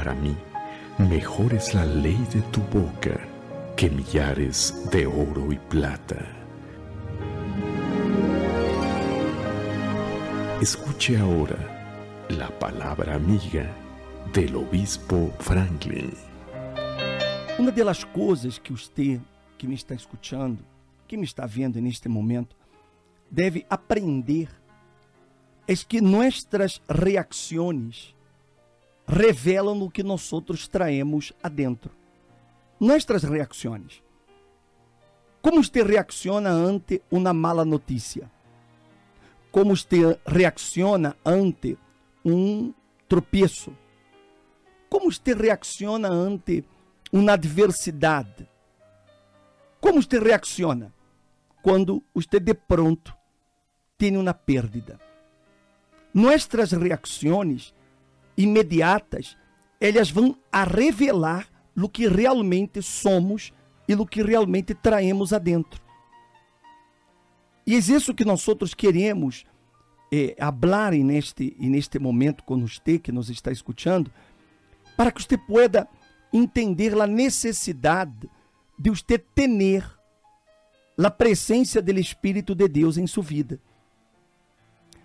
Para mí, mejor es la ley de tu boca que millares de oro y plata. Escuche ahora la palabra amiga del obispo Franklin. Uma das coisas que você que me está escutando, que me está vendo neste momento, deve aprender é que nossas reações revelam o que nós outros traemos adentro. Nossas reações. Como você reacciona ante uma mala notícia? Como você reacciona ante um tropeço? Como você reacciona ante uma adversidade? Como você reacciona quando você de pronto tem uma perda? Nossas reações imediatas, elas vão a revelar o que realmente somos e o que realmente traemos adentro. E é isso que nós outros queremos é, falar neste, neste momento com você que nos está escutando, para que você pueda entender a necessidade de você ter a presença do Espírito de Deus em sua vida.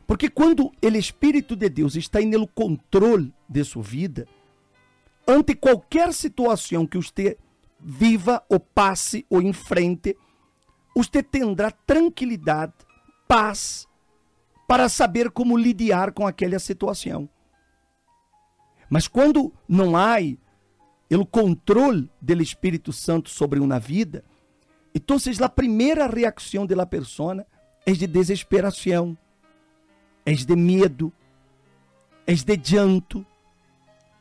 Porque quando o Espírito de Deus está no controle de sua vida, ante qualquer situação que você viva ou passe ou enfrente, você terá tranquilidade, paz, para saber como lidar com aquela situação. Mas quando não há o controle do Espírito Santo sobre uma vida, então a primeira reação da pessoa é de desesperação, és de medo, és de llanto,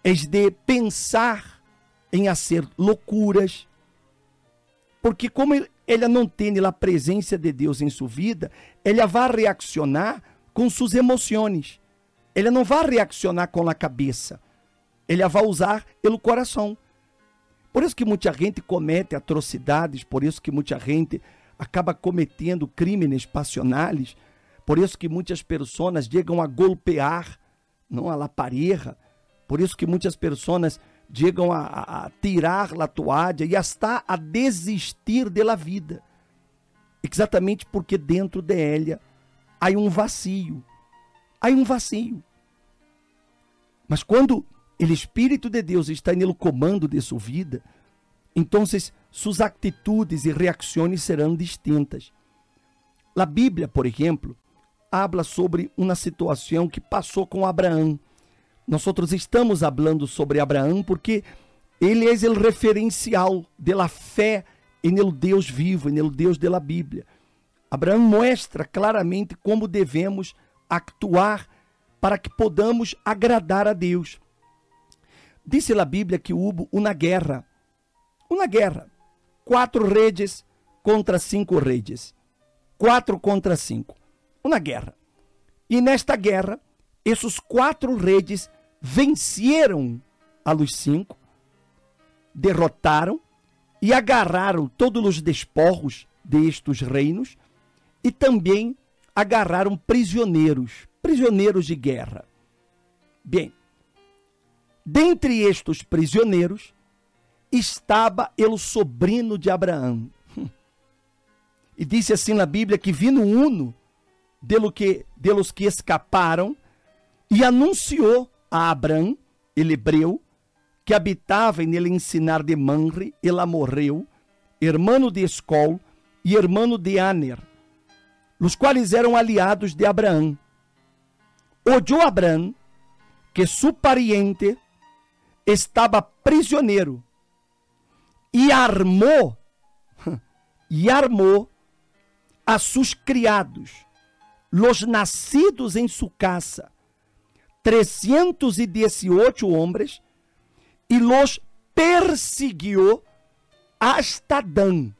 és de pensar em fazer loucuras. Porque como ela não tem a presença de Deus em sua vida, ela vai reaccionar com suas emoções. Ela não vai reaccionar com a cabeça. Ela vai usar o coração. Por isso que muita gente comete atrocidades, por isso que muita gente acaba cometendo crimes passionais, por isso que muitas pessoas chegam a golpear, não a la pareja. Por isso que muitas pessoas chegam a, a, a tirar a toalha e hasta a desistir da vida. Exatamente porque dentro de ela há um vazio. Há um vazio. Mas quando o Espírito de Deus está no comando de sua vida, então suas atitudes e reações serão distintas. A Bíblia, por exemplo, habla sobre uma situação que passou com Abraão. Nós outros estamos falando sobre Abraão porque ele é o referencial da fé no Deus vivo, no Deus da Bíblia. Abraão mostra claramente como devemos actuar para que podamos agradar a Deus. Disse a Bíblia que houve uma guerra, uma guerra, quatro redes contra cinco redes, quatro contra cinco uma guerra. E nesta guerra, esses quatro reis venceram a los cinco, derrotaram e agarraram todos os desporros destes reinos e também agarraram prisioneiros, prisioneiros de guerra. Bem, dentre estes prisioneiros estava o sobrinho de Abraão. E disse assim na Bíblia que vindo uno de, que, de que escaparam e anunciou a Abrão, ele hebreu, que habitava nele ensinar de Manre, ela morreu, hermano de Escol e hermano de Aner, os quais eram aliados de Abraão. Oyó Abrão que su pariente estava prisioneiro e armou, e armou a seus criados los nacidos em sua casa, 318 homens, e los persiguió hasta Dan.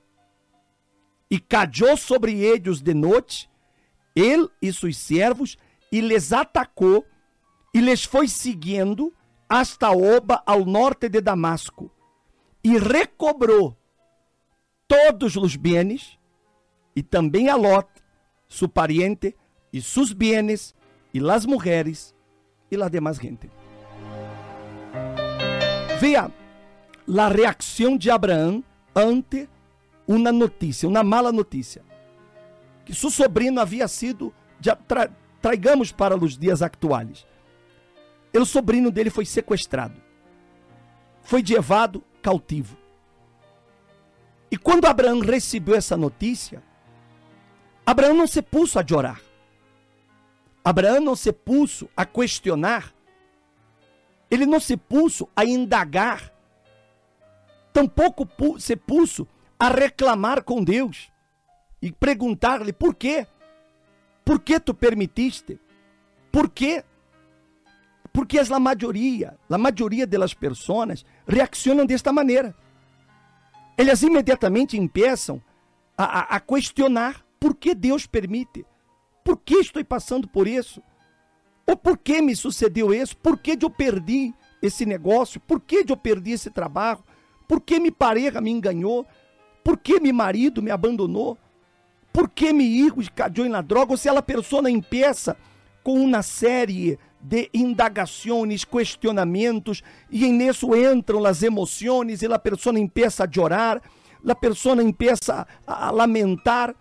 E caiu sobre eles de noite, ele e seus servos, e les atacou, e les foi seguindo hasta Oba, ao norte de Damasco, e recobrou todos os bens, e também a Lot, su pariente, y sus bienes y las mujeres y la demás gente. Veja a reação de Abraão ante uma notícia, uma mala notícia. Que seu sobrinho havia sido, tra, traigamos para os dias atuais. O sobrinho dele foi sequestrado. Foi levado cautivo. E quando Abraão recebeu essa notícia, Abraão não se puso a chorar. Abraão não se puso a questionar. Ele não se puso a indagar. Tampouco se puso a reclamar com Deus e perguntar-lhe por quê? Por que tu permitiste? Por quê? Porque a maioria, a maioria das pessoas reaccionam desta maneira. Eles imediatamente empeçam a, a, a questionar por que Deus permite? Por que estou passando por isso? Ou por que me sucedeu isso? Por que eu perdi esse negócio? Por que eu perdi esse trabalho? Por que me pareja me enganou? Por que meu marido me abandonou? Por que me hijo caiu na droga? Ou se ela pessoa empeça com uma série de indagações, questionamentos, e nisso entram as emoções, e a pessoa empeça a chorar, a pessoa empeça a lamentar.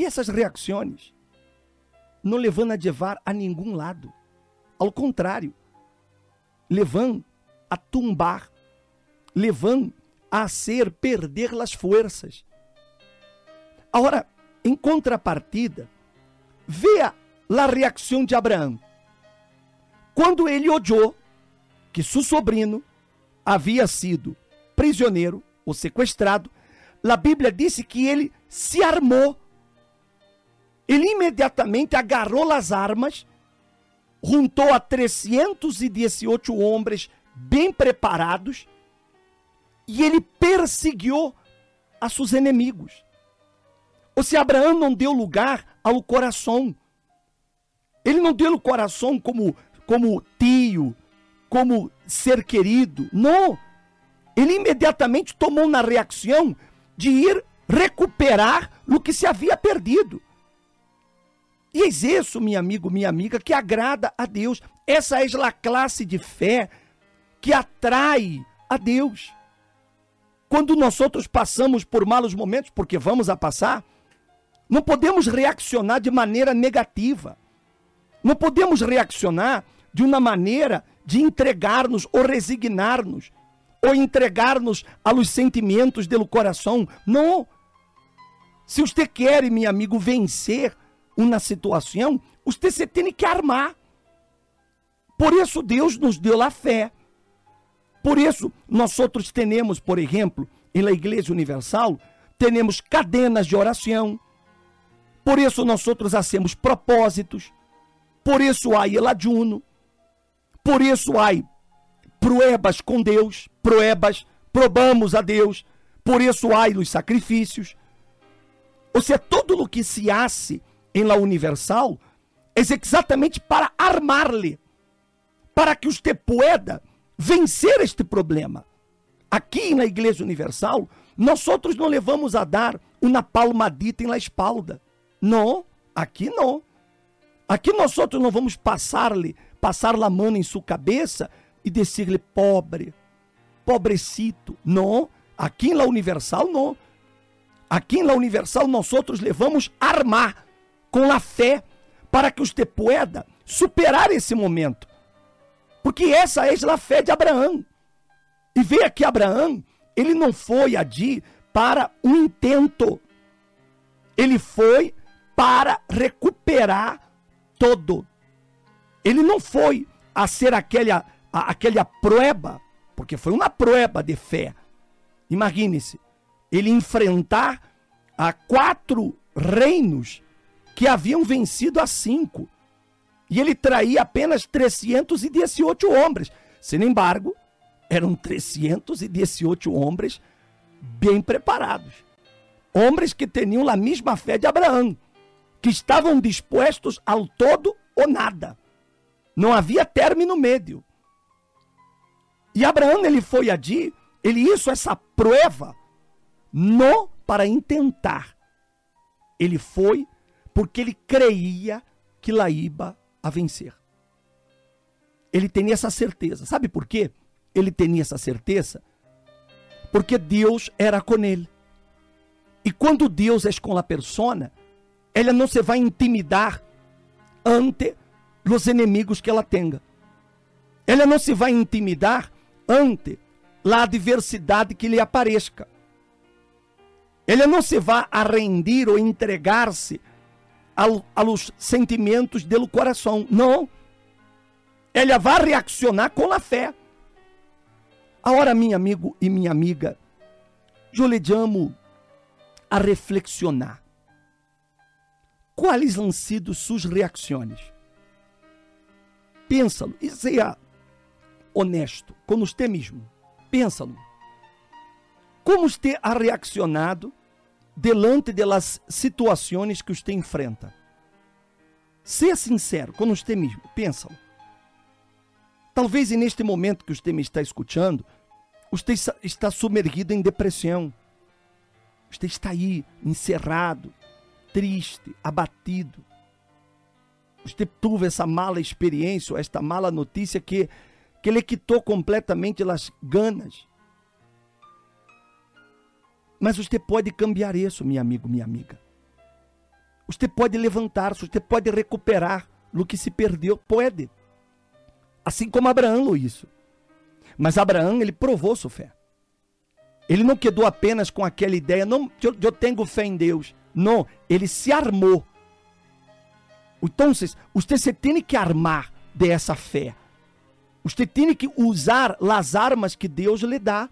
E essas reações não levam a levar a nenhum lado. Ao contrário, levam a tumbar, levam a ser perder as forças. Agora, em contrapartida, veja a reação de Abraão. Quando ele olhou que seu sobrinho havia sido prisioneiro ou sequestrado, a Bíblia disse que ele se armou ele imediatamente agarrou as armas, juntou a 318 homens bem preparados e ele perseguiu a seus inimigos. Ou seja, Abraão não deu lugar ao coração. Ele não deu o coração como, como tio, como ser querido. Não. Ele imediatamente tomou na reação de ir recuperar o que se havia perdido. E é isso, meu amigo, minha amiga, que agrada a Deus. Essa é a classe de fé que atrai a Deus. Quando nós outros passamos por malos momentos, porque vamos a passar, não podemos reaccionar de maneira negativa. Não podemos reaccionar de uma maneira de entregar-nos ou resignar-nos, ou entregar-nos aos sentimentos do coração. Não. Se você quer, meu amigo, vencer, uma situação, você tem que armar. Por isso Deus nos deu a fé. Por isso nós outros temos, por exemplo, na Igreja Universal, temos cadenas de oração. Por isso nós outros hacemos propósitos. Por isso há el ajuno. Por isso há pruebas com Deus, pruebas, probamos a Deus. Por isso há os sacrifícios. Ou seja, tudo o que se hace em La Universal é exatamente para armar-lhe, para que você pueda vencer este problema. Aqui na Igreja Universal, nós outros não levamos a dar uma palmadita em la espalda. Não, aqui não. Aqui nós outros não vamos passar-lhe, passar la mano em sua cabeça e dizer-lhe pobre, pobrecito. Não, aqui na Universal não. Aqui na Universal nós outros levamos armar com a fé para que você pueda superar esse momento. Porque essa é a fé de Abraão. E veja que Abraão, ele não foi ali para um intento. Ele foi para recuperar todo. Ele não foi a ser aquela, a, aquela prueba, porque foi uma prueba de fé. Imagine-se, ele enfrentar a quatro reinos que haviam vencido a cinco. E ele traía apenas 318 homens. Sin embargo, eram 318 homens bem preparados. Homens que tinham a mesma fé de Abraão, que estavam dispostos ao todo ou nada. Não havia término médio. E Abraão ele foi ali, ele hizo essa prova não para intentar. Ele foi porque ele creia que Laíba a vencer. Ele tem essa certeza. Sabe por quê? ele tinha essa certeza? Porque Deus era com ele. E quando Deus é com a persona, ela não se vai intimidar ante os inimigos que ela tenha. Ela não se vai intimidar ante a adversidade que lhe apareça. Ela não se vai a rendir ou entregar-se aos sentimentos do coração. Não. Ela vai reaccionar com a fé. Agora, meu amigo e minha amiga, eu lhe chamo a reflexionar. Quais han sido suas reações? Pensa-lo e seja honesto com você mesmo. Pensa-lo. Como você ha reaccionado delante das situações que você enfrenta? Seja sincero com você mesmo. Pensa-lo. Talvez neste momento que você me está escutando, você está sumergido em depressão. Você está aí, encerrado, triste, abatido. Você teve essa mala experiência, esta mala notícia que, que lhe quitou completamente as ganas. Mas você pode cambiar isso, meu amigo, minha amiga. Você pode levantar-se, você pode recuperar o que se perdeu. Pode. Assim como Abraão isso. Mas Abraão, ele provou sua fé. Ele não quedou apenas com aquela ideia, não, eu, eu tenho fé em Deus. Não, ele se armou. Então, você se tem que armar dessa fé. Você tem que usar as armas que Deus lhe dá.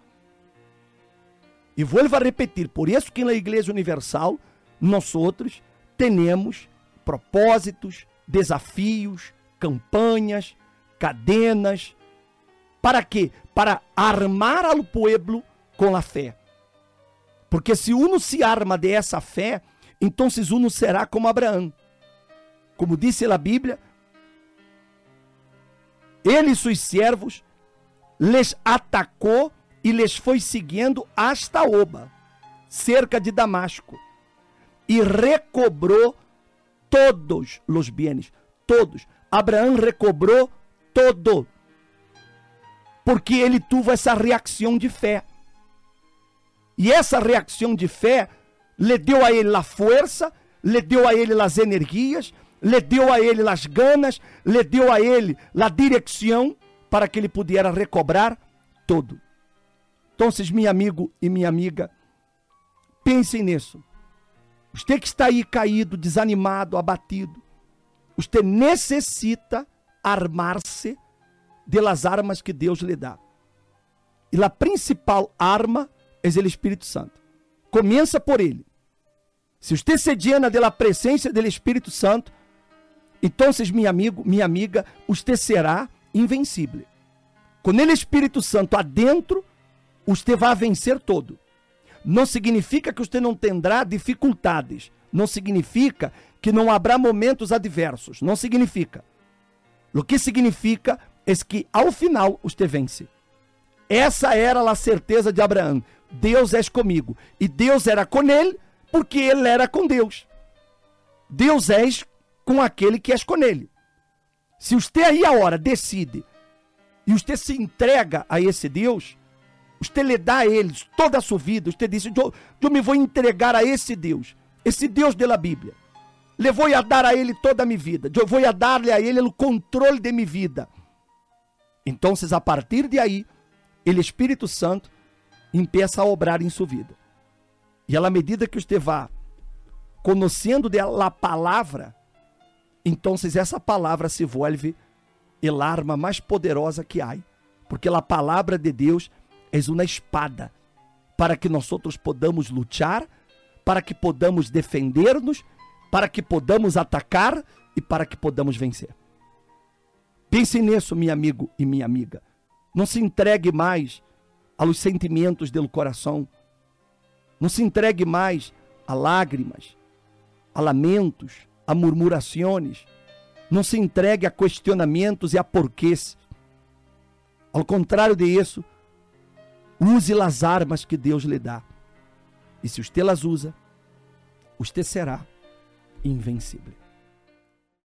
E vou repetir, por isso que na Igreja Universal, nós outros temos propósitos, desafios, campanhas, cadenas. Para quê? Para armar ao povo com a fé. Porque se uno se arma de essa fé, então uno será como Abraão. Como disse a Bíblia, ele e seus servos les atacou e les foi seguindo hasta Oba, cerca de Damasco, e recobrou todos os bienes, todos. Abraão recobrou todo, porque ele teve essa reação de fé. E essa reação de fé lhe deu a ele a força, lhe deu a ele as energias, lhe deu a ele as ganas, lhe deu a ele a direção para que ele pudesse recobrar todo. Então, meu amigo e minha amiga, pensem nisso. Você que está aí caído, desanimado, abatido, você necessita armar-se das armas que Deus lhe dá. E a principal arma é o Espírito Santo. Começa por ele. Se você se llena da presença do Espírito Santo, então, meu amigo, minha amiga, você será invencível. Com ele Espírito Santo adentro, você vai vencer todo. Não significa que você não terá dificuldades. Não significa que não haverá momentos adversos. Não significa. O que significa é que ao final você vence. Essa era a certeza de Abraão. Deus és comigo. E Deus era com ele, porque ele era com Deus. Deus és com aquele que és com ele. Se você aí a hora decide e você se entrega a esse Deus, você lhe dá a ele toda a sua vida, você diz, eu, eu me vou entregar a esse Deus, esse Deus da Bíblia. Le vou a dar a ele toda a minha vida, eu vou a dar-lhe a ele o controle de minha vida. Então, a partir de aí, ele Espírito Santo empieza a obrar em sua vida. E à medida que você vá conhecendo a palavra, então essa palavra se volve el arma mais poderosa que há. Porque a palavra de Deus é uma espada para que nós outros podamos lutar, para que podamos defender-nos, para que podamos atacar e para que podamos vencer. Pense nisso, meu amigo e minha amiga. Não se entregue mais aos sentimentos do coração. Não se entregue mais a lágrimas, a lamentos, a murmurações. Não se entregue a questionamentos e a porquês. Ao contrário disso, use as armas que Deus lhe dá. E se você las usa, você será invencível.